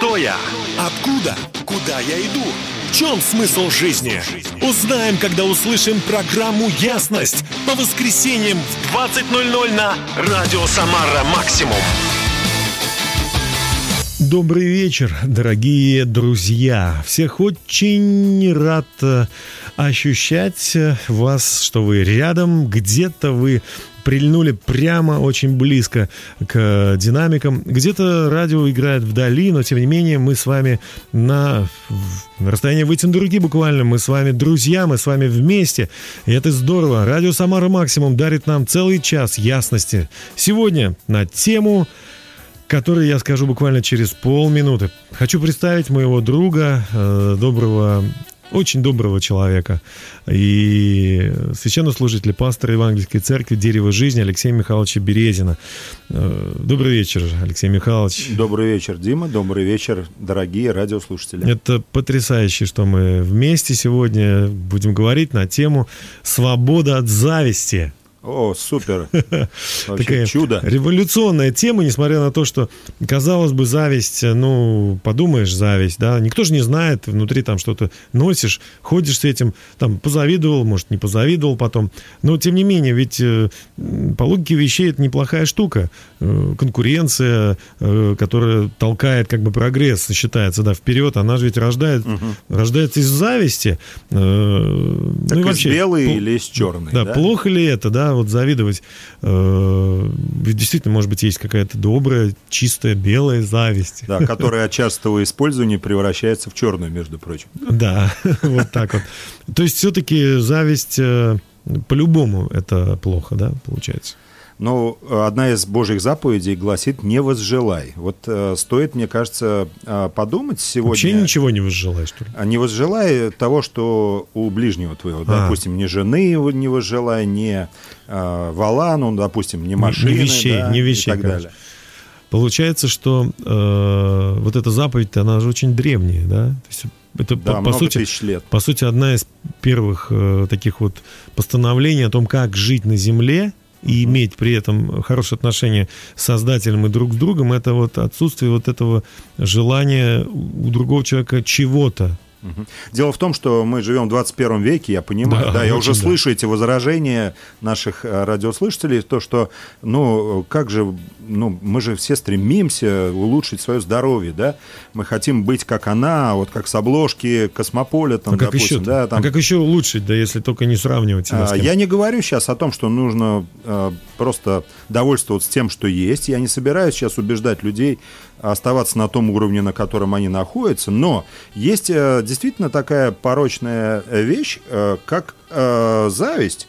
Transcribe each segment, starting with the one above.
Кто я? Откуда? Куда я иду? В чем смысл жизни? Узнаем, когда услышим программу «Ясность» по воскресеньям в 20.00 на Радио Самара Максимум. Добрый вечер, дорогие друзья. Всех очень рад э, ощущать вас, что вы рядом, где-то вы прильнули прямо очень близко к динамикам. Где-то радио играет вдали, но тем не менее мы с вами на, на расстоянии вытянутой руки буквально. Мы с вами друзья, мы с вами вместе. И это здорово. Радио Самара Максимум дарит нам целый час ясности. Сегодня на тему который я скажу буквально через полминуты. Хочу представить моего друга, э, доброго очень доброго человека и священнослужителя, пастора Евангельской церкви «Дерево жизни» Алексея Михайловича Березина. Э, добрый вечер, Алексей Михайлович. Добрый вечер, Дима. Добрый вечер, дорогие радиослушатели. Это потрясающе, что мы вместе сегодня будем говорить на тему «Свобода от зависти». О, супер. Вообще Такая чудо. Революционная тема, несмотря на то, что, казалось бы, зависть, ну, подумаешь, зависть, да, никто же не знает, внутри там что-то носишь, ходишь с этим, там, позавидовал, может, не позавидовал потом, но, тем не менее, ведь э, по логике вещей это неплохая штука, э, конкуренция, э, которая толкает, как бы, прогресс, считается, да, вперед, она же ведь рождает, угу. рождается из зависти. Так ну, и вообще, белый или из черный, да, да? плохо ли это, да, вот завидовать. Э, действительно, может быть, есть какая-то добрая, чистая, белая зависть. Да, которая от частого использования превращается в черную, между прочим. Да, вот так вот. То есть все-таки зависть э, по-любому это плохо, да, получается? Но э, одна из Божьих заповедей гласит «не возжелай». Вот э, стоит, мне кажется, э, подумать сегодня... Вообще ничего не возжелай, что ли? А не возжелай того, что у ближнего твоего. А. Допустим, не жены не возжелай, не э, вала, ну, допустим, не машины. Не вещей, да, не вещей, и так далее. Получается, что э, вот эта заповедь, она же очень древняя, да? То есть это да, по, по сути, лет. по сути одна из первых э, таких вот постановлений о том, как жить на земле и иметь при этом хорошие отношения с Создателем и друг с другом, это вот отсутствие вот этого желания у другого человека чего-то, Дело в том, что мы живем в 21 веке, я понимаю, да, да я уже да. слышу эти возражения наших э, радиослушателей, то, что, ну, как же, ну, мы же все стремимся улучшить свое здоровье, да, мы хотим быть как она, вот как с обложки Космополитен, а как допустим, еще, да. Там... А как еще улучшить, да, если только не сравнивать себя а, Я не говорю сейчас о том, что нужно э, просто довольствоваться тем, что есть, я не собираюсь сейчас убеждать людей оставаться на том уровне, на котором они находятся, но есть э, действительно такая порочная вещь, э, как э, зависть.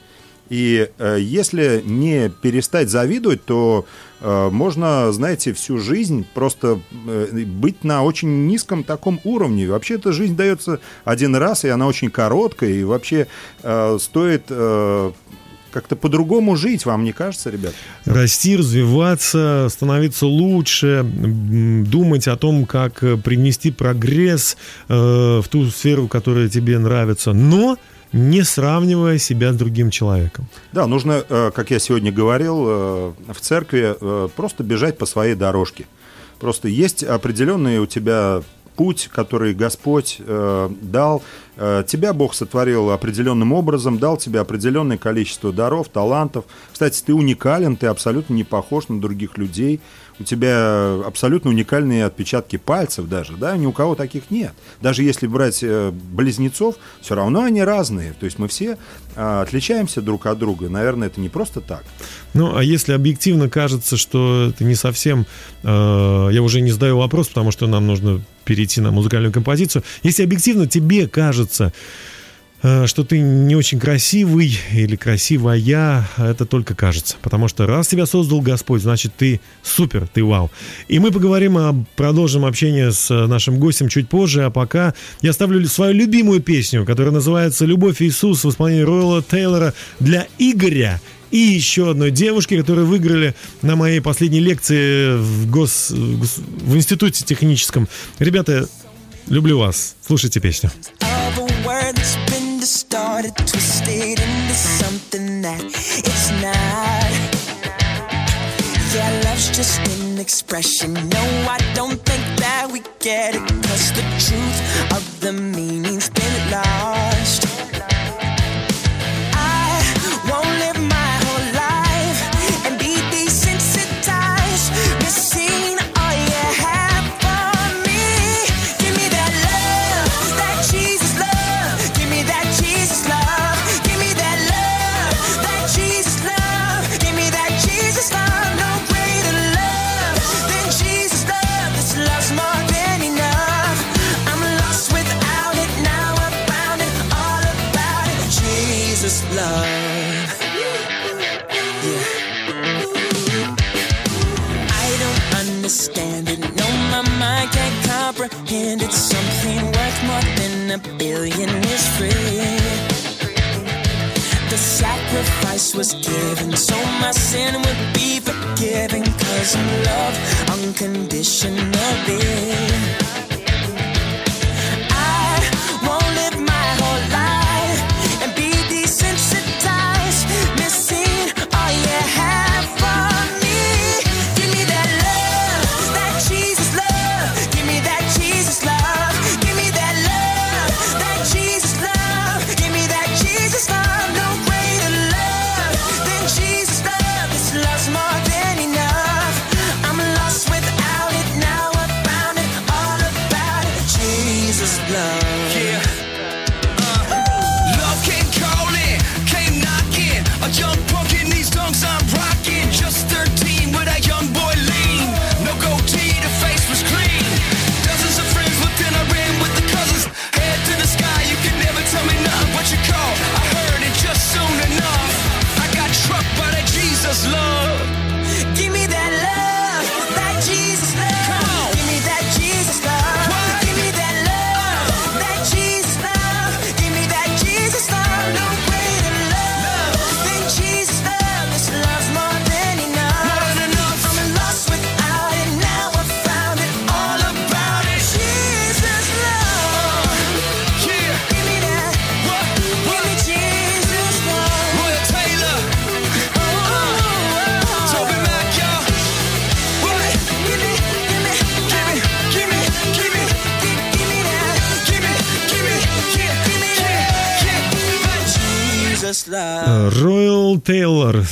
И если не перестать завидовать, то можно, знаете, всю жизнь просто быть на очень низком таком уровне. Вообще эта жизнь дается один раз, и она очень короткая, и вообще стоит как-то по-другому жить, вам не кажется, ребят? Расти, развиваться, становиться лучше, думать о том, как принести прогресс э, в ту сферу, которая тебе нравится, но не сравнивая себя с другим человеком. Да, нужно, э, как я сегодня говорил, э, в церкви э, просто бежать по своей дорожке. Просто есть определенные у тебя путь, который Господь э, дал. Э, тебя Бог сотворил определенным образом, дал тебе определенное количество даров, талантов. Кстати, ты уникален, ты абсолютно не похож на других людей у тебя абсолютно уникальные отпечатки пальцев даже, да, ни у кого таких нет. Даже если брать э, близнецов, все равно они разные. То есть мы все а, отличаемся друг от друга. Наверное, это не просто так. Ну, а если объективно кажется, что это не совсем... Э, я уже не задаю вопрос, потому что нам нужно перейти на музыкальную композицию. Если объективно тебе кажется, что ты не очень красивый или красивая, это только кажется. Потому что раз тебя создал Господь, значит ты супер, ты вау. И мы поговорим, о, продолжим общение с нашим гостем чуть позже, а пока я ставлю свою любимую песню, которая называется «Любовь Иисус» в исполнении Ройла Тейлора для Игоря и еще одной девушки, которые выиграли на моей последней лекции в, гос, в институте техническом. Rебята, люблю вас. Слушайте песню. Started twisted into something that it's not. Yeah, love's just an expression. No, I don't think that we get it. Cause the truth of the meaning's been lost. A billion is free. The sacrifice was given so my sin would be forgiven. Cause I'm loved unconditionally.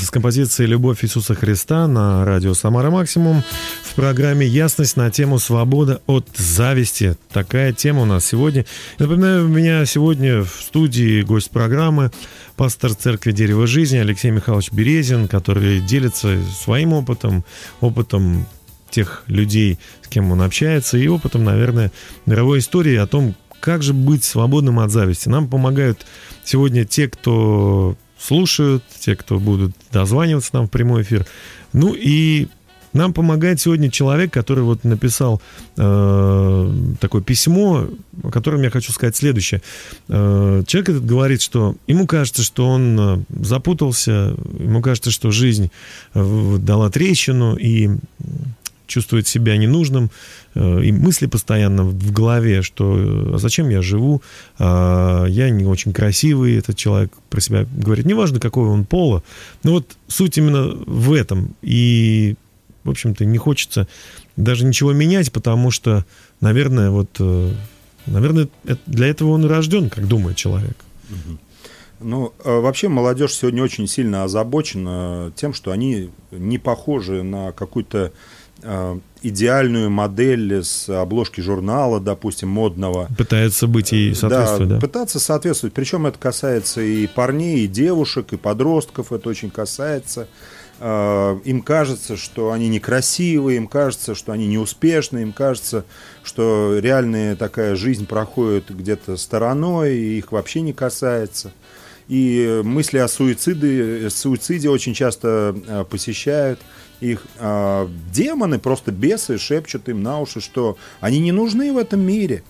С композицией «Любовь Иисуса Христа» на радио «Самара Максимум» в программе «Ясность» на тему «Свобода от зависти». Такая тема у нас сегодня. Напоминаю, у меня сегодня в студии гость программы пастор церкви «Дерево жизни» Алексей Михайлович Березин, который делится своим опытом, опытом тех людей, с кем он общается, и опытом, наверное, мировой истории о том, как же быть свободным от зависти. Нам помогают сегодня те, кто слушают, те, кто будут дозваниваться нам в прямой эфир. Ну и нам помогает сегодня человек, который вот написал э, такое письмо, о котором я хочу сказать следующее. Э, человек этот говорит, что ему кажется, что он э, запутался, ему кажется, что жизнь э, дала трещину и чувствует себя ненужным, э, и мысли постоянно в голове, что э, а зачем я живу, а, я не очень красивый, этот человек про себя говорит, неважно, какого он пола, но вот суть именно в этом, и, в общем-то, не хочется даже ничего менять, потому что, наверное, вот, э, наверное, для этого он и рожден, как думает человек. Ну, вообще молодежь сегодня очень сильно озабочена тем, что они не похожи на какую-то идеальную модель с обложки журнала, допустим, модного. Пытается быть и соответствовать, да? пытаться соответствовать. Причем это касается и парней, и девушек, и подростков. Это очень касается. Э, Им кажется, что они некрасивые, им кажется, что они неуспешны, им кажется, что реальная такая жизнь проходит где-то стороной, и их вообще не касается. И мысли о суициде, суициде очень часто э, посещают их. А, демоны, просто бесы, шепчут им на уши, что они не нужны в этом мире.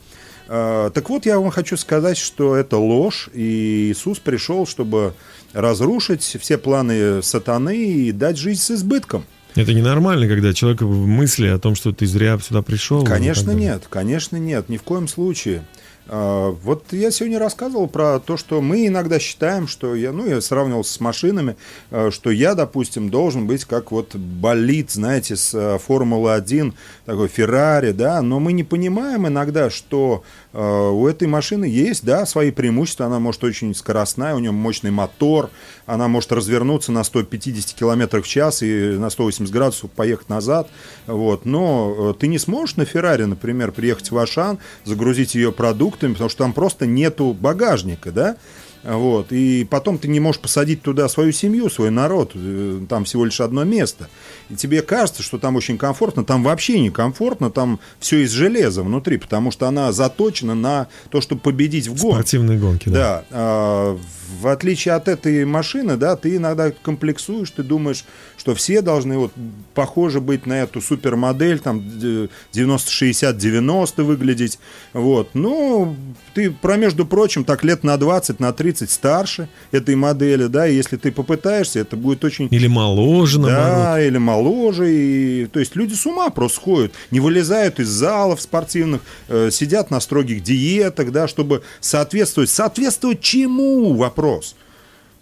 А, Так вот, я вам хочу сказать, что это ложь, и Иисус пришел, чтобы разрушить все планы сатаны и дать жизнь с избытком. Это ненормально, когда человек в мысли о том, что ты зря сюда пришел. Конечно нет, конечно нет, ни в коем случае. А, Вот я сегодня рассказывал про то, что мы иногда считаем, что я, ну, я сравнивал с машинами, э, что я, допустим, должен быть как вот болид, знаете, с э, Формулы-1, такой Феррари, да, но мы не понимаем иногда, что у этой машины есть, да, свои преимущества, она может очень скоростная, у нее мощный мотор, она может развернуться на 150 км в час и на 180 градусов поехать назад, вот, но э, ты не сможешь на Феррари, например, приехать в Ашан, загрузить ее продуктами, потому что там просто нету багажника, да, вот. И потом ты не можешь посадить туда свою семью, свой народ. Э, Там всего лишь одно место. И тебе кажется, что там очень комфортно. Там вообще не комфортно. Там все из железа внутри, потому что она заточена на то, чтобы победить в гонке. Спортивные гонки, да. Да. В отличие от этой машины, да, ты иногда комплексуешь, ты думаешь, что все должны вот похоже быть на эту супермодель, там э, 90-60-90 выглядеть. Вот. Ну, ты, про между прочим, так лет на 20, на 30 старше этой модели, да, и если ты попытаешься, это будет очень Или моложе, наоборот. да, или моложе. И, то есть люди с ума просто сходят, не вылезают из залов спортивных, э, сидят на строгих диетах, да, чтобы соответствовать. Соответствовать чему? Вопрос.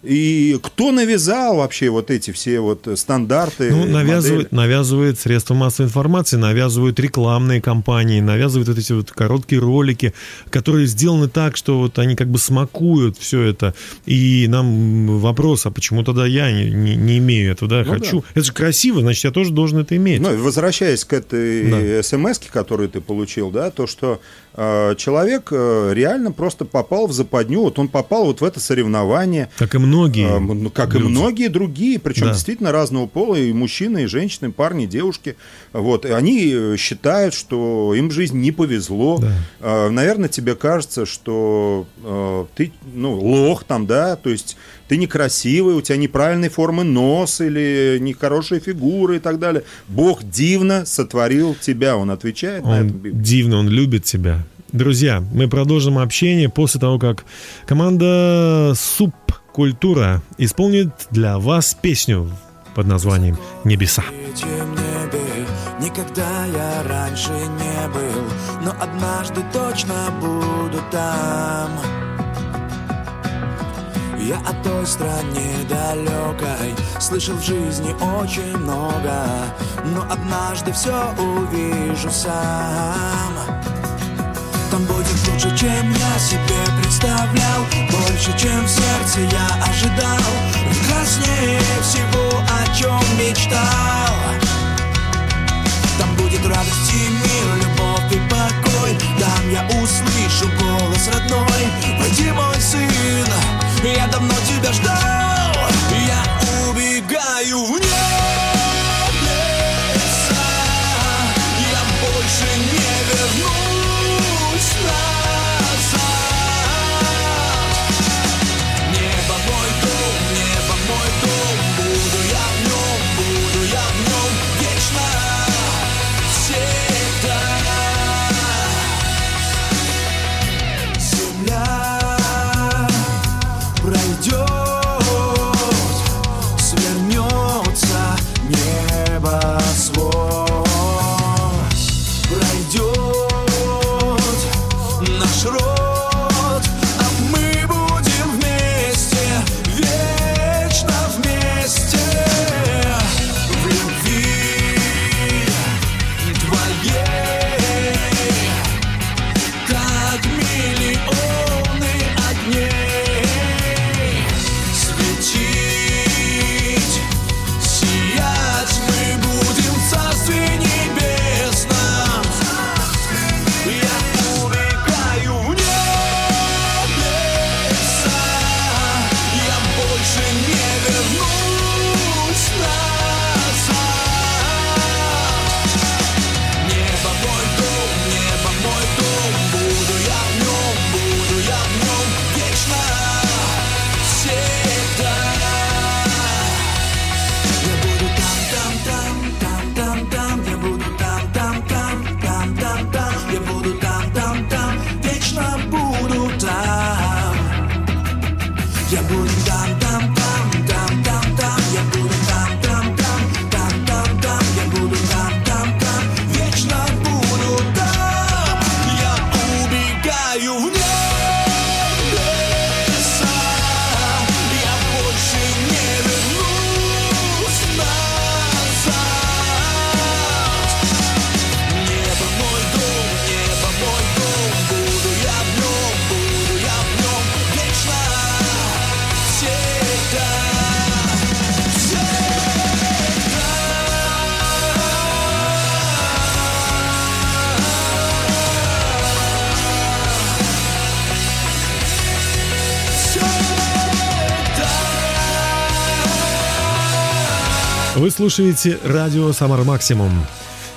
И кто навязал вообще вот эти все вот стандарты? Ну, модели? навязывают, навязывают средства массовой информации, навязывают рекламные кампании, навязывают вот эти вот короткие ролики, которые сделаны так, что вот они как бы смакуют все это. И нам вопрос, а почему тогда я не, не- не имею этого, да, Ну хочу. Это же красиво, значит, я тоже должен это иметь. Ну, возвращаясь к этой Да. смс, которую ты получил, да, то, что человек э, реально просто попал в западню, вот он попал вот в это соревнование, как и многие. М, ну, как и люди. многие другие, причем Да. действительно разного пола, и мужчины, и женщины, и парни, и девушки. Вот, и они э, считают, что им в жизни не повезло. Да. Наверное, тебе кажется, что э, ты, ну, лох там, да, то есть ты некрасивый, у тебя неправильной формы нос или нехорошая фигура и так далее. Бог дивно сотворил тебя, он отвечает на это. Он в Библии. дивно, он любит тебя. Друзья, мы продолжим общение после того, как команда Субкультура исполнит для вас песню под названием «Небеса». Никогда я раньше не был Но однажды точно буду там Я о той стране далекой Слышал в жизни очень много Но однажды все увижу сам. Там будет лучше, чем я себе представлял Больше, чем в сердце я ожидал Прекраснее всего, о чем мечтал. Там будет радость и мир, любовь и покой Там я услышу голос родной Войди, мой сын, я давно тебя ждал. Я убегаю в небеса. Я больше не вернусь слушаете радио «Самар Максимум»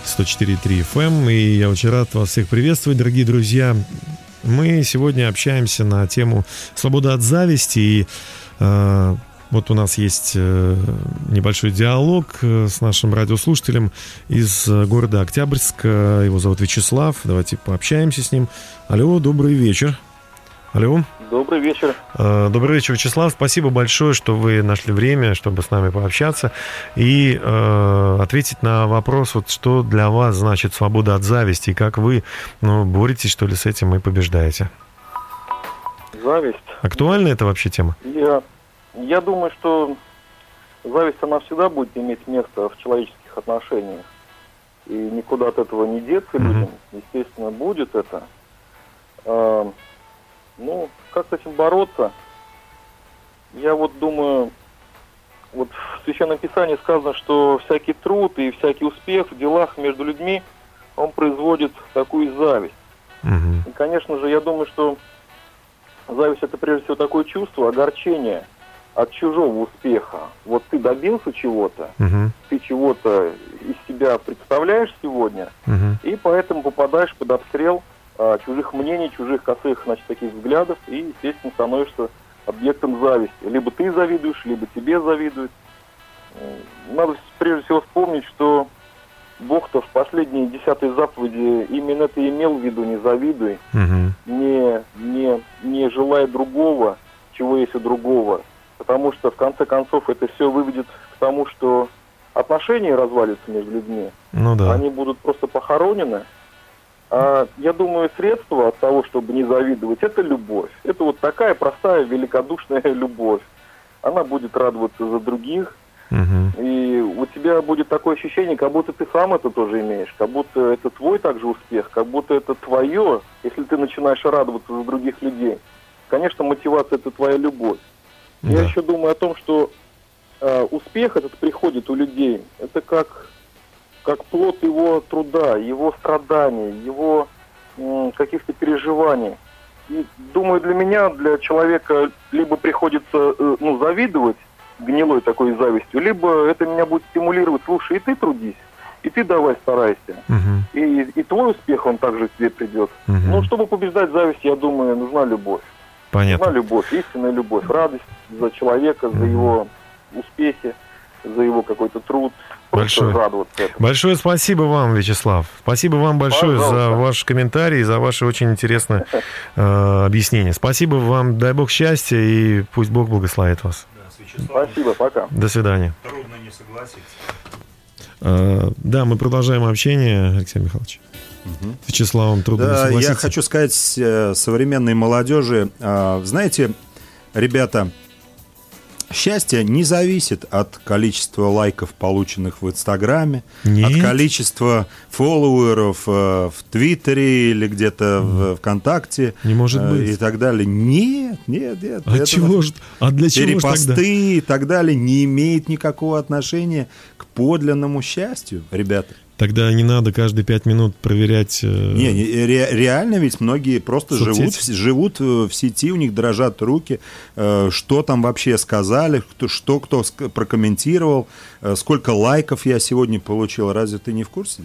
104.3 FM, и я очень рад вас всех приветствовать, дорогие друзья. Мы сегодня общаемся на тему «Свобода от зависти», и э, вот у нас есть э, небольшой диалог э, с нашим радиослушателем из э, города Октябрьск. Э, Его зовут Вячеслав. Давайте пообщаемся с ним. Алло, добрый вечер. Алло. Добрый вечер. Э, Добрый вечер, Вячеслав. Спасибо большое, что вы нашли время, чтобы с нами пообщаться и э, ответить на вопрос, вот что для вас значит свобода от зависти, и как вы ну, боретесь, что ли, с этим и побеждаете. Зависть. Актуальна это вообще тема? Я, я думаю, что зависть, она всегда будет иметь место в человеческих отношениях. И никуда от этого не деться Мгм. людям. Естественно, будет это. Ну, как с этим бороться? Я вот думаю, вот в Священном Писании сказано, что всякий труд и всякий успех в делах между людьми, он производит такую зависть. Мгм. И, конечно же, я думаю, что зависть это прежде всего такое чувство огорчения от чужого успеха. Вот ты добился чего-то, Мгм. ты чего-то из себя представляешь сегодня, Мгм. и поэтому попадаешь под обстрел чужих мнений, чужих косых, значит, таких взглядов, и, естественно, становишься объектом зависти. Либо ты завидуешь, либо тебе завидуют. Надо прежде всего вспомнить, что Бог-то в последние десятой заповеди именно это имел в виду, не завидуй, Мгм. не, не, не желая другого, чего есть у другого. Потому что, в конце концов, это все выведет к тому, что отношения развалятся между людьми. Ну да. Они будут просто похоронены. А я думаю, средство от того, чтобы не завидовать, это любовь. Это вот такая простая, великодушная любовь. Она будет радоваться за других, Мгм. и у тебя будет такое ощущение, как будто ты сам это тоже имеешь, как будто это твой также успех, как будто это твое, если ты начинаешь радоваться за других людей. Конечно, мотивация это твоя любовь. Я Да. еще думаю о том, что э, успех этот приходит у людей. Это как, как плод его труда, его страданий, его каких-то переживаний. И думаю, для меня, для человека, либо приходится э, ну, завидовать гнилой такой завистью, либо это меня будет стимулировать, слушай, и ты трудись, и ты давай старайся. Мгм. И, и твой успех, он также к тебе придет. Мгм. Ну, чтобы побеждать зависть, я думаю, нужна любовь. Понятно. Нужна любовь, истинная любовь, радость за человека, за его успехи, за его какой-то труд. Большое. Большое спасибо вам, Вячеслав. Спасибо вам большое за Пожалуйста. ваш комментарий, за ваше очень интересное э, объяснение. Спасибо вам, дай Бог счастья и пусть Бог благословит вас. Спасибо, пока. До свидания. Трудно не согласиться. Э, да, мы продолжаем общение, Алексей Михайлович. С Вячеславом трудно не Да, я согласиться. хочу сказать э, современной молодежи, а, знаете, ребята, счастье не зависит от количества лайков, полученных в Инстаграме, Нет? от количества фолловеров э, в Твиттере или где-то в ВКонтакте Не может э, быть. и так далее. Нет, нет, нет. А чего ж? А для чего ж тогда? Перепосты и так далее не имеет никакого отношения к подлинному счастью, ребята. Тогда не надо каждые пять минут проверять. э, Не, не, ре- реально ведь многие просто живут, в- живут э, в сети, у них дрожат руки, э, что там вообще сказали, кто, что кто прокомментировал, э, сколько лайков я сегодня получил. Разве ты не в курсе?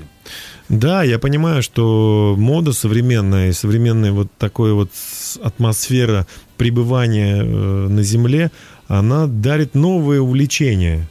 Да, я понимаю, что мода современная современная вот такая вот атмосфера пребывания э, на Земле, она дарит новые увлечения,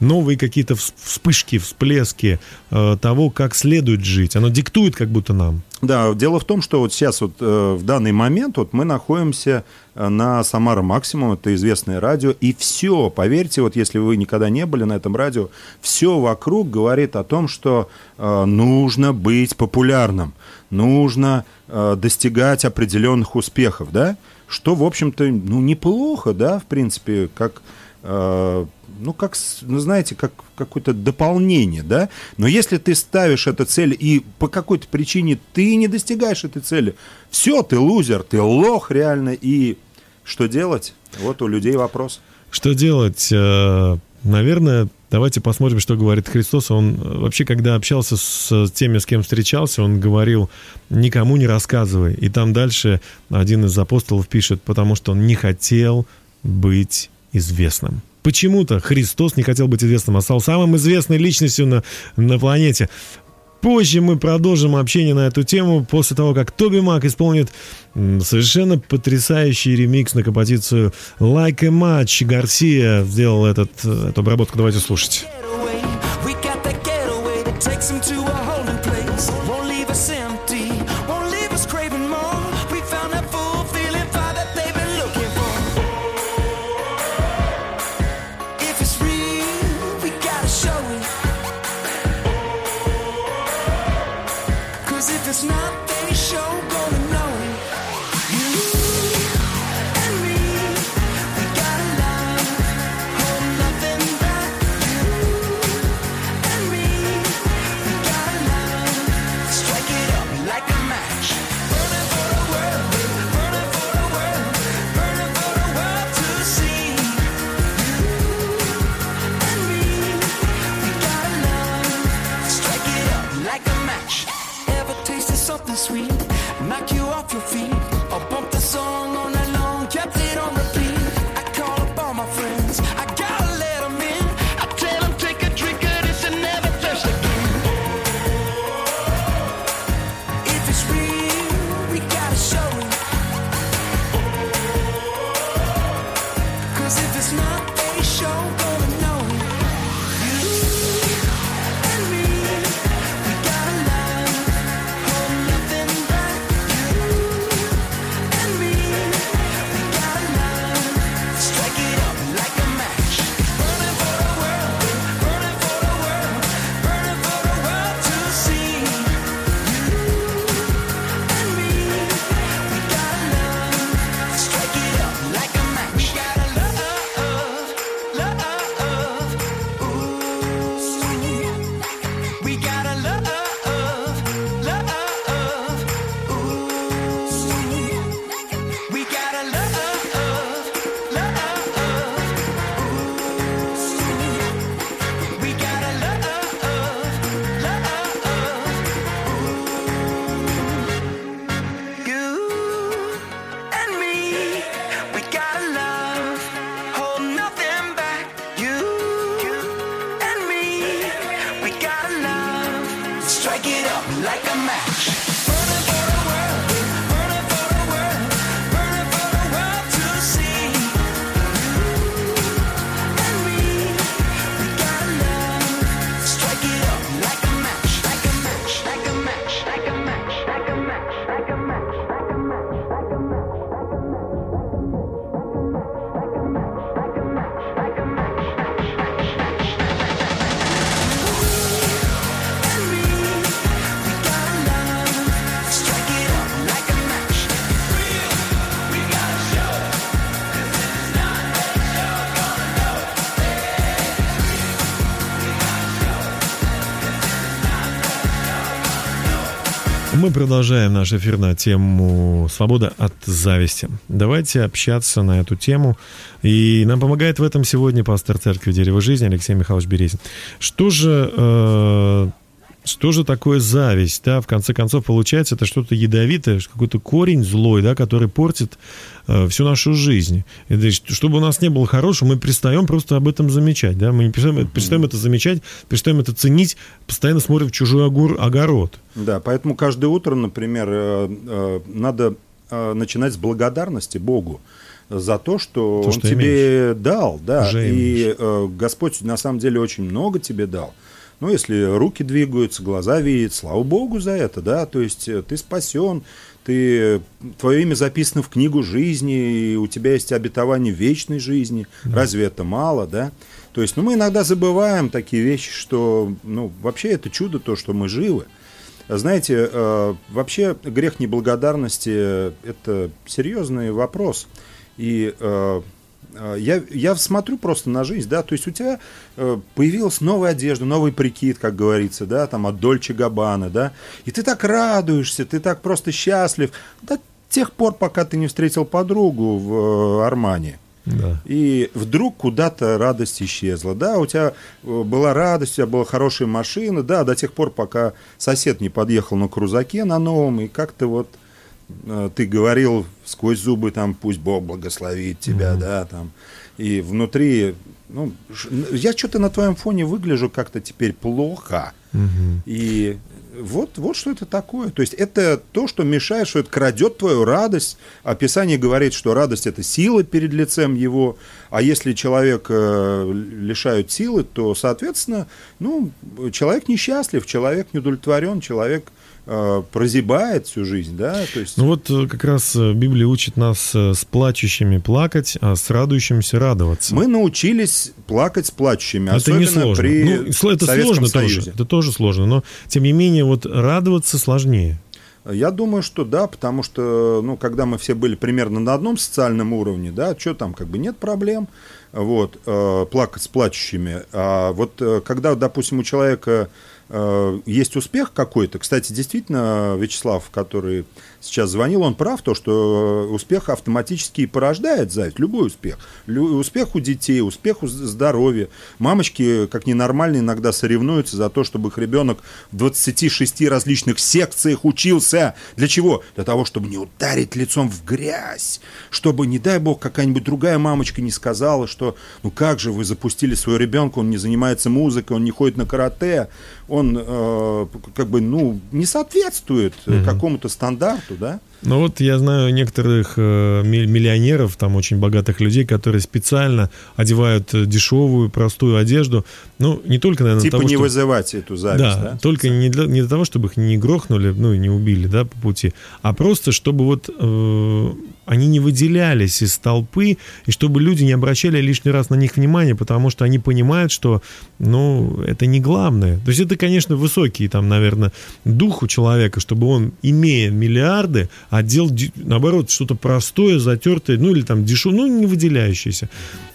новые какие-то вс- вспышки, всплески э, того, как следует жить. Оно диктует как будто нам. Да, дело в том, что вот сейчас вот э, в данный момент вот мы находимся э, на Самара Максимум, это известное радио, и все, поверьте, вот если вы никогда не были на этом радио, все вокруг говорит о том, что нужно быть популярным, нужно достигать определенных успехов, да, что, в общем-то, ну, неплохо, да, в принципе, как ну, как, ну, знаете, как какое-то дополнение, да? Но если ты ставишь эту цель, и по какой-то причине ты не достигаешь этой цели, все, ты лузер, ты лох реально, и что делать? Вот у людей вопрос. Что делать? Э, Наверное, давайте посмотрим, что говорит Христос. Он э, вообще, когда общался с теми, с кем встречался, он говорил, никому не рассказывай. И там дальше один из апостолов пишет, потому что он не хотел быть известным. почему-то Христос не хотел быть известным, а стал самым известной личностью на, на планете. Позже мы продолжим общение на эту тему после того, как Тоби Мак исполнит совершенно потрясающий ремикс на композицию Like a Match. Гарсия сделал этот, э, эту обработку. Давайте слушать. Мы продолжаем наш эфир на тему «Свобода от зависти». Давайте общаться на эту тему. И нам помогает в этом сегодня пастор церкви «Дерево жизни» Алексей Михайлович Березин. Что же, э, что же такое зависть? Да? В конце концов, получается, это что-то ядовитое, какой-то корень злой, да, который портит всю нашу жизнь. И, значит, чтобы у нас не было хорошего, мы перестаем просто об этом замечать. Да? Мы не перестаем, перестаем это замечать, перестаем это ценить, постоянно смотрим в чужой огур- огород. Да, поэтому каждое утро, например, э, э, надо э, начинать с благодарности Богу за то, что То, Он что тебе дал, да, Уже и имеешь. э, Господь на самом деле очень много тебе дал. Ну, если руки двигаются, глаза видят, слава Богу за это, да, то есть э, ты спасен, ты, твое имя записано в книгу жизни, и у тебя есть обетование вечной жизни. Разве это мало, да? То есть, ну, мы иногда забываем такие вещи, что, ну, вообще это чудо то, что мы живы. Знаете, э, вообще грех неблагодарности это серьезный вопрос. И э, я, я смотрю просто на жизнь, да, то есть у тебя э, появилась новая одежда, новый прикид, как говорится, да, там от Дольче Габбана, да, и ты так радуешься, ты так просто счастлив до тех пор, пока ты не встретил подругу в э, Армане. Да. И вдруг куда-то радость исчезла. Да, у тебя э, была радость, у тебя была хорошая машина, да, до тех пор, пока сосед не подъехал на крузаке на новом, и как-то вот ты говорил сквозь зубы, там, пусть Бог благословит тебя, да, там, и внутри ну, я что-то на твоем фоне выгляжу как-то теперь плохо. И вот, вот что это такое. То есть это то, что мешает, что это крадет твою радость. Описание говорит, что радость это сила перед лицем его. А если человек э, лишают силы, то, соответственно, ну, человек несчастлив, человек не удовлетворен, человек э, прозябает всю жизнь, да, то есть... Ну вот э, как раз э, Библия учит нас э, с плачущими плакать, а с радующимся радоваться. Мы научились плакать с плачущими, это особенно не сложно. при Ну, это Советском сложно Союзе. тоже. Это тоже сложно. Но тем не менее, вот радоваться сложнее. Я думаю, что да, потому что, ну, когда мы все были примерно на одном социальном уровне, да, что там, как бы нет проблем, вот, э, плакать с плачущими. А вот э, когда, допустим, у человека э, есть успех какой-то, кстати, действительно, Вячеслав, который сейчас звонил, он прав, то, что успех автоматически и порождает зависть, любой успех. Лю- успех у детей, успех у здоровья. Мамочки, как ненормально, иногда соревнуются за то, чтобы их ребенок в 26 различных секциях учился. Для чего? Для того, чтобы не ударить лицом в грязь, чтобы, не дай бог, какая-нибудь другая мамочка не сказала, что ну как же вы запустили своего ребенка, он не занимается музыкой, он не ходит на карате, он э, как бы, ну, не соответствует э, какому-то стандарту, да? Ну вот я знаю некоторых э, ми- миллионеров, там очень богатых людей, которые специально одевают э, дешевую, простую одежду. Ну, не только, наверное, Типа того, не что- вызывать эту зависть, Да, да? только не для, не для того, чтобы их не грохнули, ну и не убили, да, по пути, а просто чтобы вот э, они не выделялись из толпы, и чтобы люди не обращали лишний раз на них внимания, потому что они понимают, что, ну, это не главное. То есть это, конечно, высокий, там, наверное, дух у человека, чтобы он, имея миллиарды, одел, ди- наоборот, что-то простое, затертое, ну или там дешевое, ну не выделяющееся.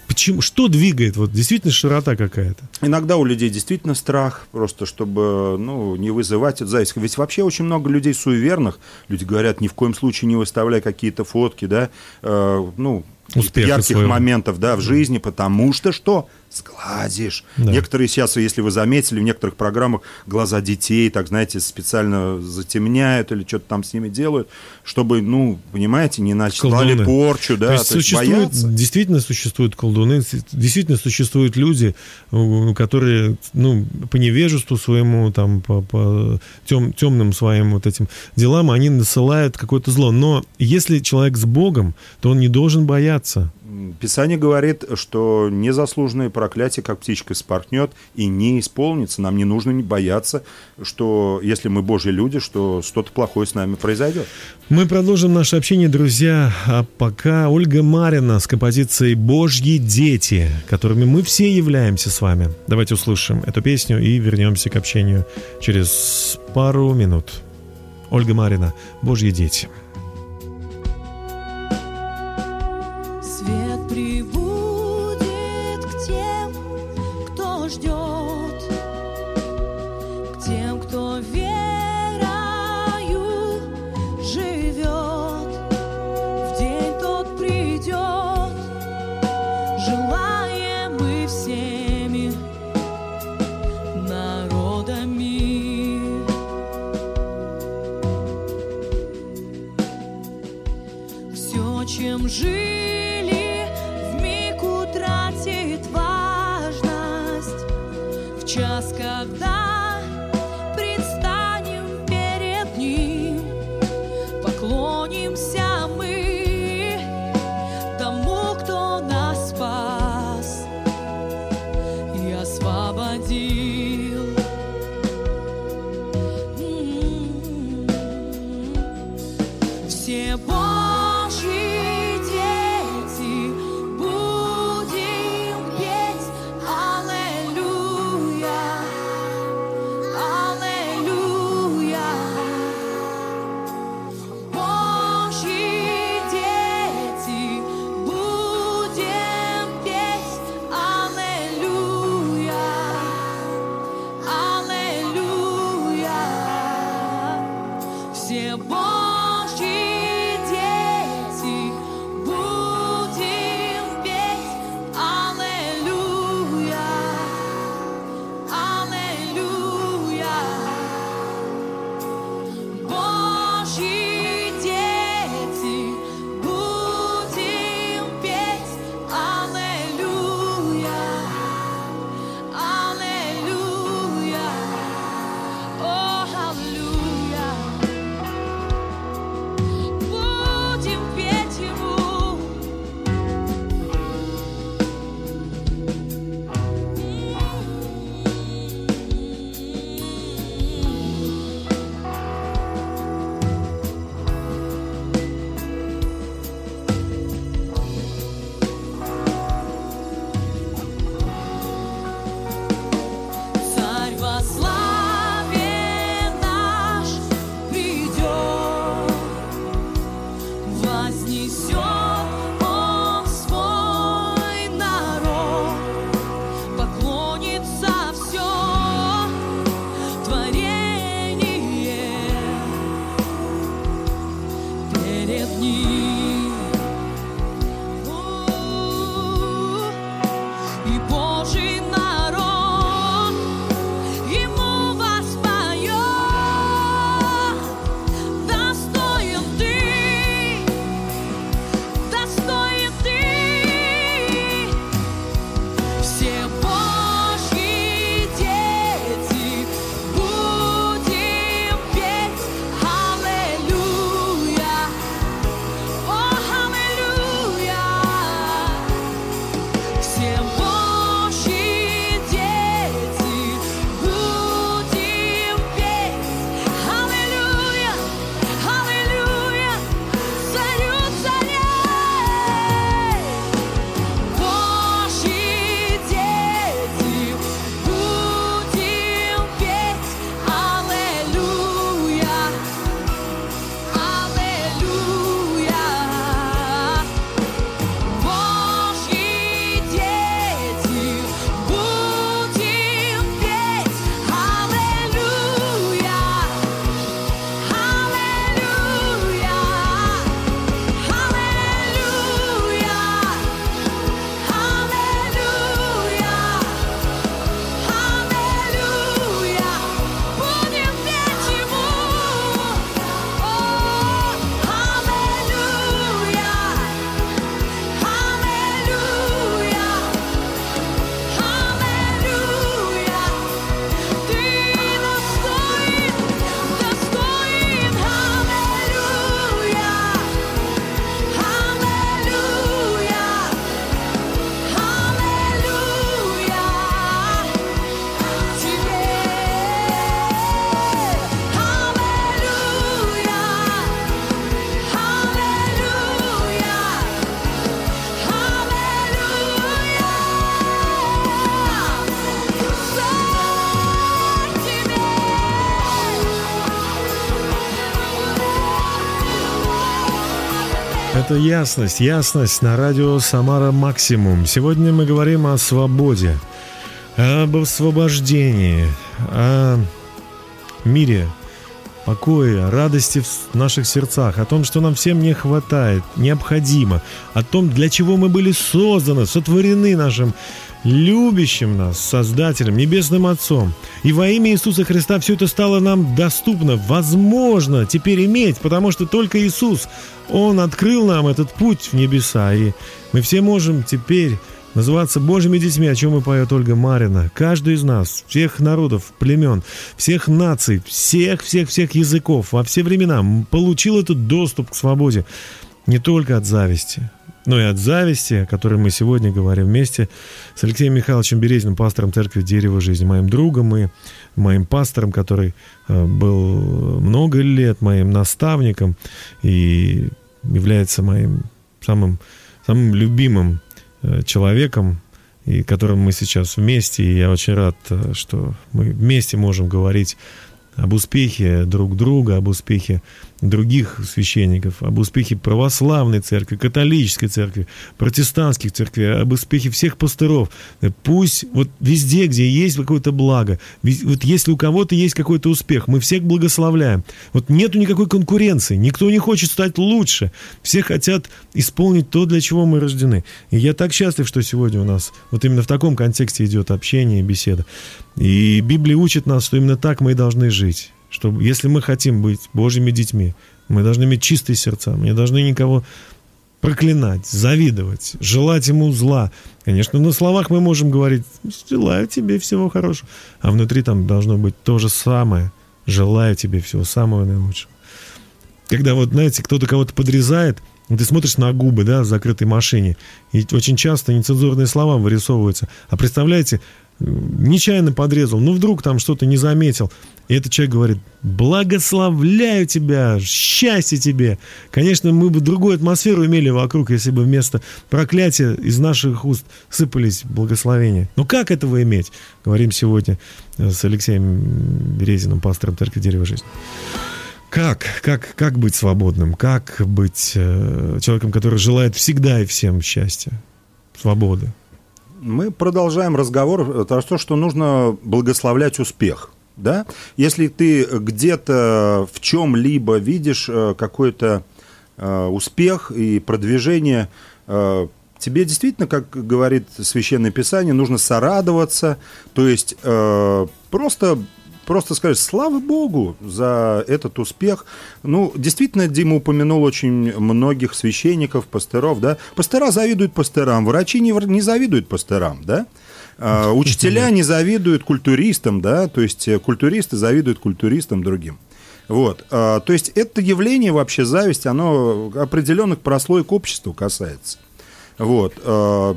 Почему? Что двигает? Вот действительно широта какая-то. Иногда у людей действительно страх, просто чтобы ну, не вызывать зависть. Ведь вообще очень много людей суеверных. Люди говорят, ни в коем случае не выставляй какие-то фотки, да, э, ну, Успеха ярких своего. моментов, да, в жизни, потому что что? Сгладишь. Да. Некоторые сейчас, если вы заметили, в некоторых программах глаза детей, так, знаете, специально затемняют или что-то там с ними делают, чтобы, ну, понимаете, не начали Колдуны. порчу, да, то есть, существует, боятся. действительно существуют колдуны, действительно существуют люди, у- которые, ну, по невежеству своему, там, по, по тем- темным своим вот этим делам, они насылают какое-то зло. Но если человек с Богом, то он не должен бояться. Писание говорит, что незаслуженное проклятие, как птичка спорхнет, и не исполнится. Нам не нужно бояться, что если мы Божьи люди, что что-то плохое с нами произойдет. Мы продолжим наше общение, друзья. А пока Ольга Марина с композицией «Божьи дети», которыми мы все являемся с вами. Давайте услышим эту песню и вернемся к общению через пару минут. Ольга Марина «Божьи дети». Это ясность, ясность на радио Самара Максимум. Сегодня мы говорим о свободе, об освобождении, о мире, покое, радости в наших сердцах, о том, что нам всем не хватает, необходимо, о том, для чего мы были созданы, сотворены нашим любящим нас Создателем, Небесным Отцом. И во имя Иисуса Христа все это стало нам доступно, возможно теперь иметь, потому что только Иисус, Он открыл нам этот путь в небеса, и мы все можем теперь называться Божьими детьми, о чем и поет Ольга Марина. Каждый из нас, всех народов, племен, всех наций, всех-всех-всех языков во все времена получил этот доступ к свободе не только от зависти, но и от зависти, о которой мы сегодня говорим вместе с Алексеем Михайловичем Березиным, пастором церкви «Дерево жизни», моим другом и моим пастором, который э, был много лет моим наставником и является моим самым, самым любимым человеком, и которым мы сейчас вместе. И я очень рад, э, что мы вместе можем говорить об успехе друг друга, об успехе других священников, об успехе православной церкви, католической церкви, протестантских церквей, об успехе всех пастыров. Э, Пусть вот везде, где есть какое-то благо, вот если у кого-то есть какой-то успех, мы всех благословляем. Вот нету никакой конкуренции, никто не хочет стать лучше. Все хотят исполнить то, для чего мы рождены. И я так счастлив, что сегодня у нас вот именно в таком контексте идет общение и беседа. И Библия учит нас, что именно так мы и должны жить. Что если мы хотим быть Божьими детьми, мы должны иметь чистые сердца, мы не должны никого проклинать, завидовать, желать ему зла. Конечно, на словах мы можем говорить «желаю тебе всего хорошего», а внутри там должно быть то же самое «желаю тебе всего самого наилучшего». Когда вот, знаете, кто-то кого-то подрезает, ты смотришь на губы, да, в закрытой машине, и очень часто нецензурные слова вырисовываются. А представляете, нечаянно подрезал, ну вдруг там что-то не заметил. И этот человек говорит, благословляю тебя, счастье тебе. Конечно, мы бы другую атмосферу имели вокруг, если бы вместо проклятия из наших уст сыпались благословения. Но как этого иметь? Говорим сегодня э, с Алексеем Березиным, пастором Церкви Дерева Жизни. Как, как, как быть свободным? Как быть э, человеком, который желает всегда и всем счастья, свободы? Мы продолжаем разговор э, про то, что нужно благословлять успех. Да? Если ты где-то в чем-либо видишь э, какой-то э, успех и продвижение, э, тебе действительно, как говорит Священное Писание, нужно сорадоваться, то есть э, просто просто сказать, слава Богу за этот успех. Ну, действительно, Дима упомянул очень многих священников, пастыров, да. Пастыра завидуют пастырам, врачи не, не завидуют пастырам, да. А, учителя не завидуют культуристам, да, то есть э, культуристы завидуют культуристам другим. Вот, а, то есть это явление вообще зависть, оно определенных прослоек общества касается. Вот, а,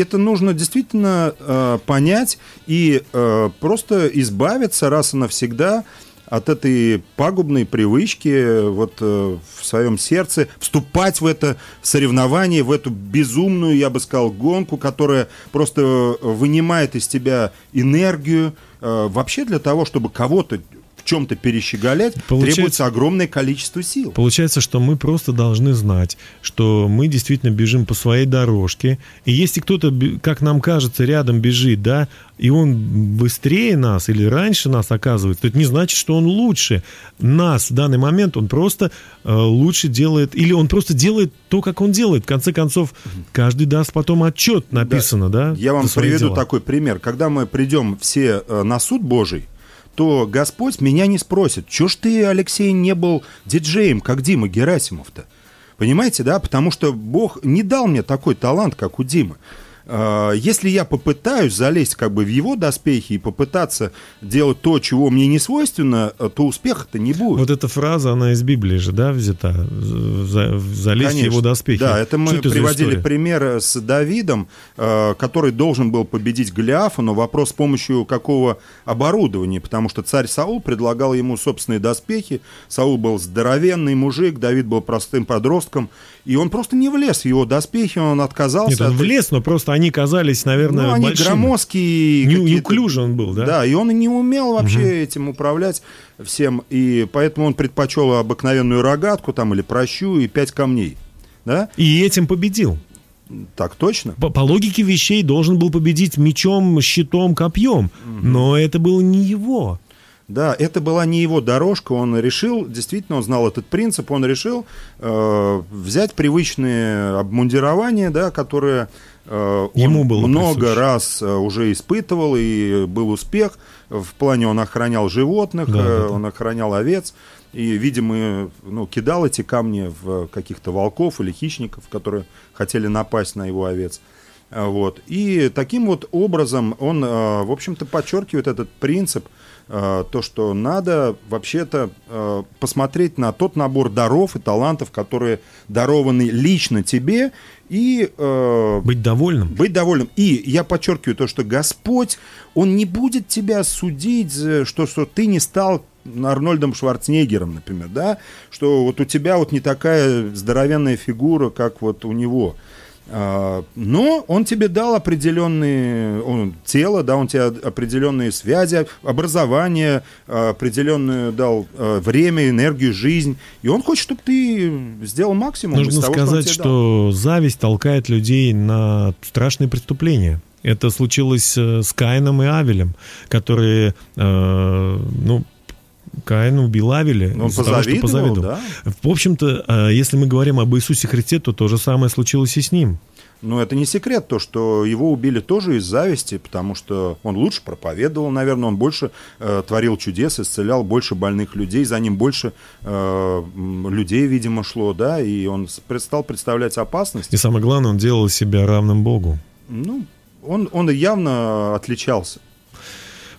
это нужно действительно э, понять и э, просто избавиться раз и навсегда от этой пагубной привычки вот э, в своем сердце вступать в это соревнование, в эту безумную, я бы сказал, гонку, которая просто вынимает из тебя энергию. Э, вообще для того, чтобы кого-то в чем-то перещеголять, Получается- требуется огромное количество сил. Получается, что мы просто должны знать, что мы действительно бежим по своей дорожке. И если кто-то, как нам кажется, рядом бежит, да, и он быстрее нас или раньше нас оказывается, то это не значит, что он лучше нас в данный момент. Он просто э, лучше делает, или он просто делает то, как он делает. В конце концов, каждый даст потом отчет, написано, да? Я вам приведу дела. такой пример. Когда мы придем все э, на суд Божий, то Господь меня не спросит, что ж ты, Алексей, не был диджеем, как Дима Герасимов-то? Понимаете, да? Потому что Бог не дал мне такой талант, как у Димы. Э, Если я попытаюсь залезть как бы в его доспехи и попытаться делать то, чего мне не свойственно, то успеха-то не будет. Вот эта фраза, она из Библии же, да, взята? За- Залезть в Конечно. его доспехи. Да, это мы за приводили пример с Давидом, э, который должен был победить Голиафа, но вопрос с помощью какого оборудования, потому что царь Саул предлагал ему собственные доспехи. Саул был здоровенный мужик, Давид был простым подростком, и он просто не влез в его доспехи, он отказался. Нет, он от- влез, но просто они казались, наверное, ну, они большими. громоздкие. Не- неуклюже он был, да? Да, и он не умел вообще этим управлять всем, и поэтому он предпочел обыкновенную рогатку там или прощу и пять камней. Да? И этим победил. Так точно. По, по логике вещей должен был победить мечом, щитом, копьем. Но это было не его. Да, это была не его дорожка, он решил, действительно, он знал этот принцип, он решил э, взять привычные обмундирования, да, которые э, он Ему было много присуще. раз э, уже испытывал, и был успех. В плане он охранял животных, Да, э, да, да. он охранял овец, и, видимо, ну, кидал эти камни в каких-то волков или хищников, которые хотели напасть на его овец. Вот. И таким вот образом он, э, в общем-то, подчеркивает этот принцип, э, то, что надо вообще-то э, посмотреть на тот набор даров и талантов, которые дарованы лично тебе, и э, Быть довольным. быть довольным. И я подчеркиваю то, что Господь, Он не будет тебя судить, что, что ты не стал Арнольдом Шварценеггером, например, да, что вот у тебя вот не такая здоровенная фигура, как вот у него. А, Но он тебе дал определенные он, тело, да, он тебе определенные связи, образование, а, определенную дал а, время, энергию, жизнь. И он хочет, чтобы ты сделал максимум Нужно того, что сказать, дал. что зависть толкает людей на страшные преступления. Это случилось э, с Каином и Авелем, которые, э, ну, Каин убил Авеля Он из-за того, что позавидовал, позавидовал. В общем-то, э, если мы говорим об Иисусе Христе, то то же самое случилось и с ним. Ну, это не секрет, то, что его убили тоже из зависти, потому что он лучше проповедовал, наверное, он больше э, творил чудес, исцелял больше больных людей, за ним больше э, людей, видимо, шло, да, и он стал представлять опасность. И самое главное, он делал себя равным Богу. Ну, он, он явно отличался.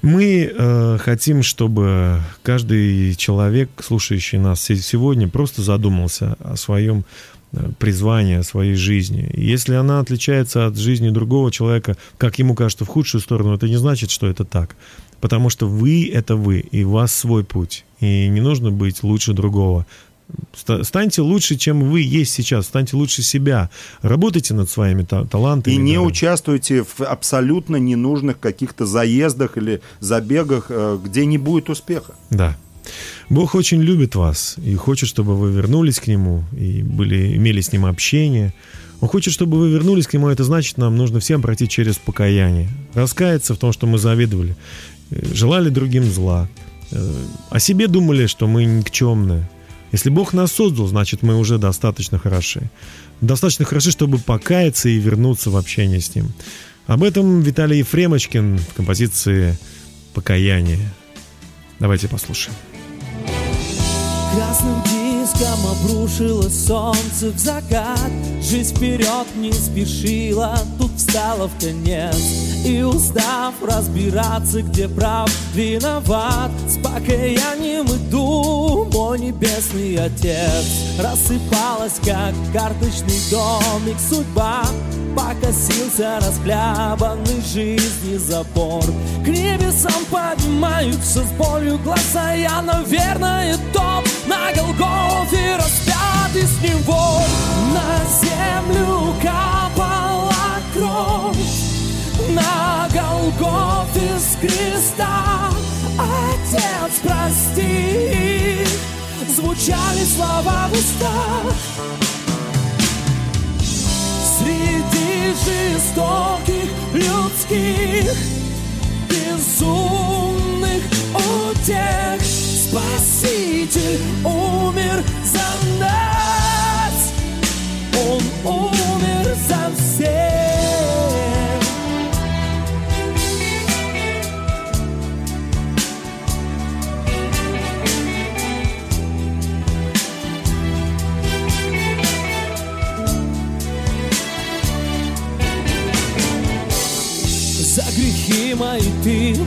Мы э, хотим, чтобы каждый человек, слушающий нас се- сегодня, просто задумался о своем э, призвании, о своей жизни. Если она отличается от жизни другого человека, как ему кажется, в худшую сторону, это не значит, что это так. Потому что вы — это вы, и у вас свой путь. И не нужно быть лучше другого. Ста- Станьте лучше, чем вы есть сейчас. Станьте лучше себя. Работайте над своими та- талантами. И не дарами. участвуйте в абсолютно ненужных каких-то заездах или забегах, э, где не будет успеха. Да. Бог очень любит вас и хочет, чтобы вы вернулись к Нему и были, имели с Ним общение. Он хочет, чтобы вы вернулись к Нему. Это значит, нам нужно всем пройти через покаяние. Раскаяться в том, что мы завидовали, э, желали другим зла, э, о себе думали, что мы никчемные. Если Бог нас создал, значит, мы уже достаточно хороши. Достаточно хороши, чтобы покаяться и вернуться в общение с Ним. Об этом Виталий Ефремочкин в композиции «Покаяние». Давайте послушаем. Красным диском обрушило солнце в закат. Жизнь вперед не спешила, тут встала в конец. И устав разбираться, где прав, виноват. С покаянием иду, мой небесный отец. Рассыпалась, как карточный домик, судьба Покосился расхлябанный жизни забор. К небесам поднимаются с болью глаза Я, наверное, топ на Голгофе распят и с него На землю капала кровь. На Голгофе с креста Отец, прости Звучали слова в устах. Среди жестоких людских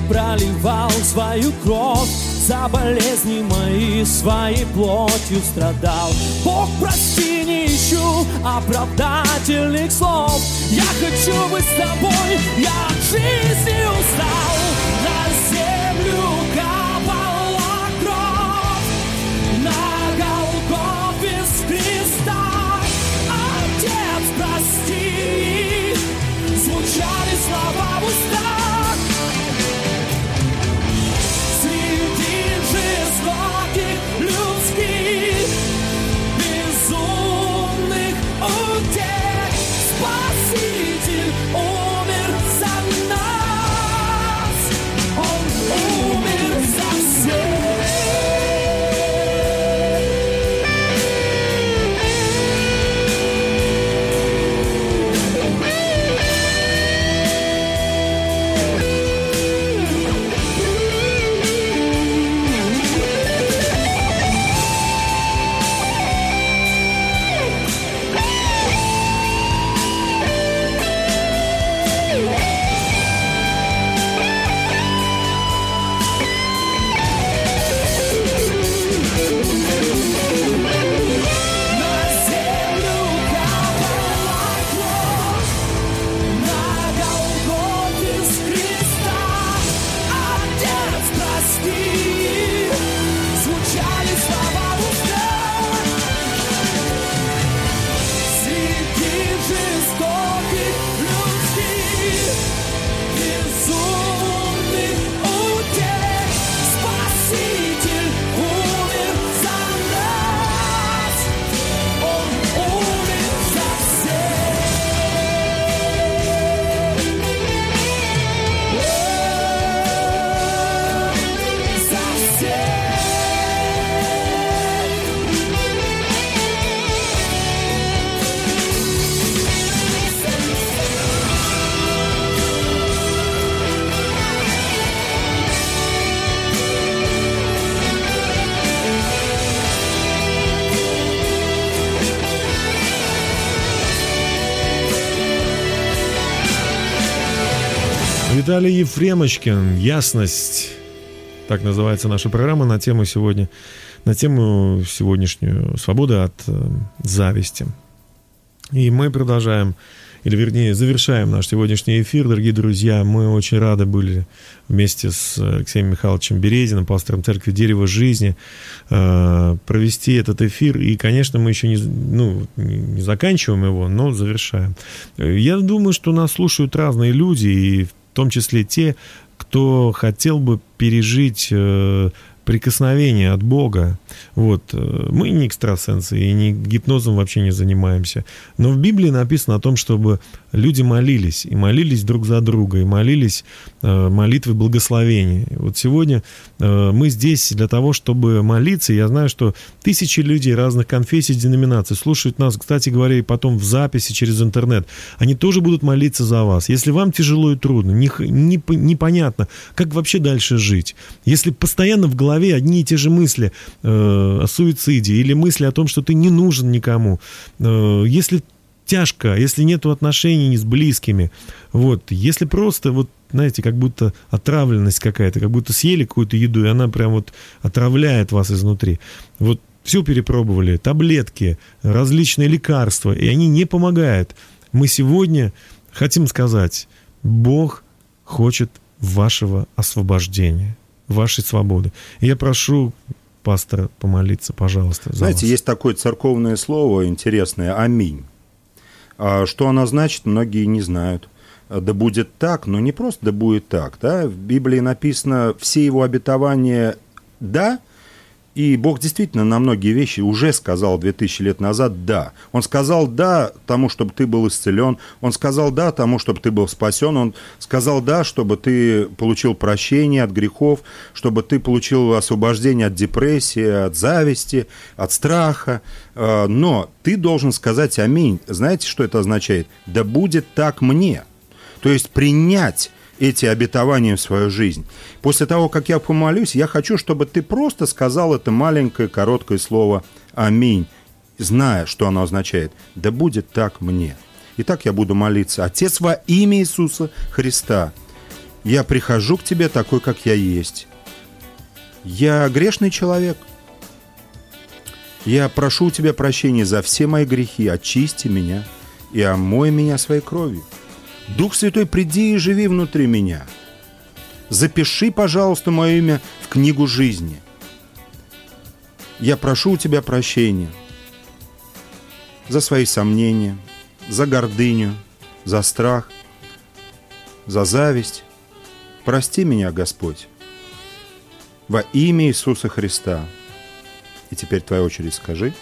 проливал свою кровь За болезни мои своей плотью страдал. Бог, прости, не ищу оправдательных слов. Я хочу быть с тобой, я от жизни устал Виталий Ефремочкин. Ясность. Так называется наша программа на тему сегодня, на тему сегодняшнюю свобода от э, зависти. И мы продолжаем, или вернее завершаем наш сегодняшний эфир, дорогие друзья. Мы очень рады были вместе с Алексеем Михайловичем Березиным, пастором церкви Дерево Жизни, э, провести этот эфир. И, конечно, мы еще не, ну, не заканчиваем его, но завершаем. Э, Я думаю, что нас слушают разные люди, и том числе те, кто хотел бы пережить э, прикосновение от Бога. Вот. э, Мы не экстрасенсы и не гипнозом вообще не занимаемся. Но в Библии написано о том, чтобы люди молились, и молились друг за друга, и молились э, молитвы благословения. И Вот сегодня э, мы здесь для того, чтобы молиться. Я знаю, что тысячи людей разных конфессий, деноминаций слушают нас, кстати говоря, и потом в записи через интернет. Они тоже будут молиться за вас. Если вам тяжело и трудно, не, не по- непонятно, как вообще дальше жить. Если постоянно в голове одни и те же мысли э, о суициде или мысли о том, что ты не нужен никому, э, если тяжко, если нету отношений с близкими, вот, если просто вот знаете, как будто отравленность какая-то, как будто съели какую-то еду, и она прям вот отравляет вас изнутри. Вот все перепробовали, таблетки, различные лекарства, и они не помогают. Мы сегодня хотим сказать, Бог хочет вашего освобождения, вашей свободы. И я прошу пастора помолиться, пожалуйста, Знаете, вас. есть такое церковное слово интересное «Аминь». А Что оно значит, многие не знают. Да будет так, но не просто да будет так. Да? В Библии написано все его обетования «да», и Бог действительно на многие вещи уже сказал 2000 лет назад «да». Он сказал «да» тому, чтобы ты был исцелен. Он сказал «да» тому, чтобы ты был спасен. Он сказал «да», чтобы ты получил прощение от грехов, чтобы ты получил освобождение от депрессии, от зависти, от страха. Э, Но ты должен сказать «Аминь». Знаете, что это означает? «Да будет так мне». То есть принять эти обетования в свою жизнь. После того, как я помолюсь, я хочу, чтобы ты просто сказал это маленькое короткое слово «Аминь», зная, что оно означает. Да будет так мне. Итак, я буду молиться. Отец, во имя Иисуса Христа, я прихожу к тебе такой, как я есть. Я грешный человек. Я прошу у тебя прощения за все мои грехи. Очисти меня и омой меня своей кровью. Дух Святой, приди и живи внутри меня. Запиши, пожалуйста, мое имя в книгу жизни. Я прошу у тебя прощения за свои сомнения, за гордыню, за страх, за зависть. Прости меня, Господь, во имя Иисуса Христа. И теперь твоя очередь скажи.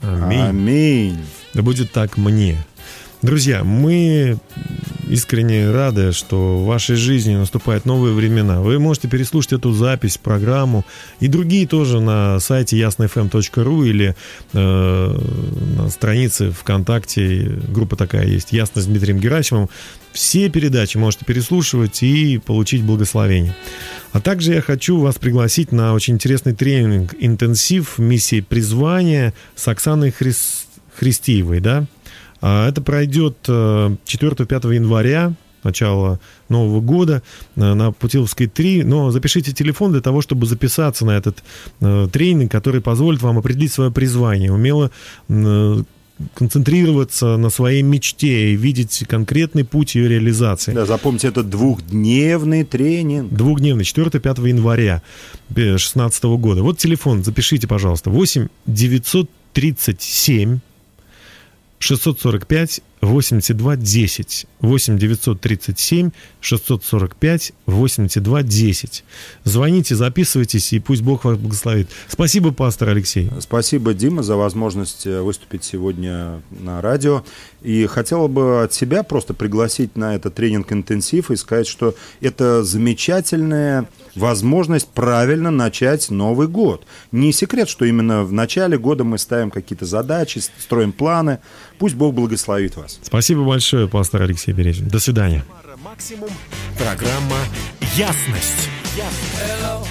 Аминь. Аминь. Да будет так мне. Друзья, мы искренне рады, что в вашей жизни наступают новые времена. Вы можете переслушать эту запись, программу и другие тоже на сайте яснofm.ru или э, на странице ВКонтакте. Группа такая есть, Ясно с Дмитрием Герасимовым. Все передачи можете переслушивать и получить благословение. А также я хочу вас пригласить на очень интересный тренинг «Интенсив. Миссии призвания» с Оксаной Хрис- Христиевой, да? А Это пройдет э, 4-5 января, начало Нового года э, на Путиловской 3. Но запишите телефон для того, чтобы записаться на этот э, тренинг, который позволит вам определить свое призвание, умело э, концентрироваться на своей мечте и видеть конкретный путь ее реализации. Да, запомните, это двухдневный тренинг. Двухдневный, 4-5 января 2016 года. Вот телефон, запишите, пожалуйста. 8 937 645 82 10. 8 937 645 82 10. Звоните, записывайтесь, и пусть Бог вас благословит. Спасибо, пастор Алексей. Спасибо, Дима, за возможность э, выступить сегодня на радио. И хотела бы от себя просто пригласить на этот тренинг-интенсив и сказать, что это замечательная возможность правильно начать Новый год. Не секрет, что именно в начале года мы ставим какие-то задачи, строим планы. Пусть Бог благословит вас. Спасибо большое, пастор Алексей Березин. До свидания. Максимум. Программа «Ясность». Hello,